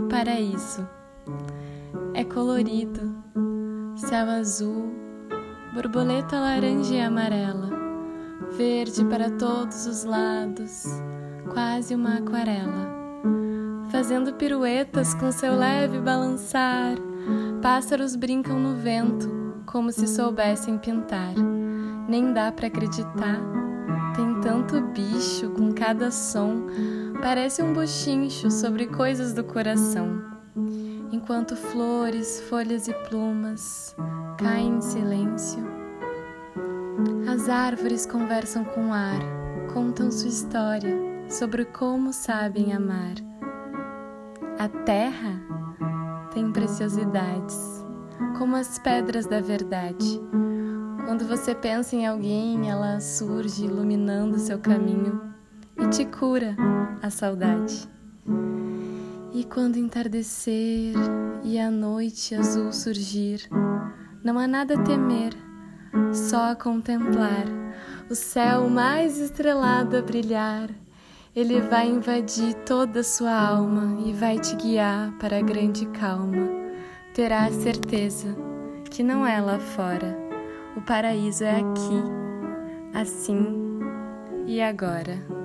paraíso. É colorido, céu azul, borboleta laranja e amarela, verde para todos os lados, quase uma aquarela. Fazendo piruetas com seu leve balançar, pássaros brincam no vento, como se soubessem pintar. Nem dá para acreditar, tem tanto bicho com cada som Parece um bochincho sobre coisas do coração, enquanto flores, folhas e plumas caem em silêncio. As árvores conversam com o ar, contam sua história sobre como sabem amar. A terra tem preciosidades, como as pedras da verdade. Quando você pensa em alguém, ela surge iluminando seu caminho e te cura a saudade. E quando entardecer e a noite azul surgir, não há nada a temer, só a contemplar o céu mais estrelado a brilhar. Ele vai invadir toda a sua alma e vai te guiar para a grande calma. Terá a certeza que não é lá fora, o paraíso é aqui, assim e agora.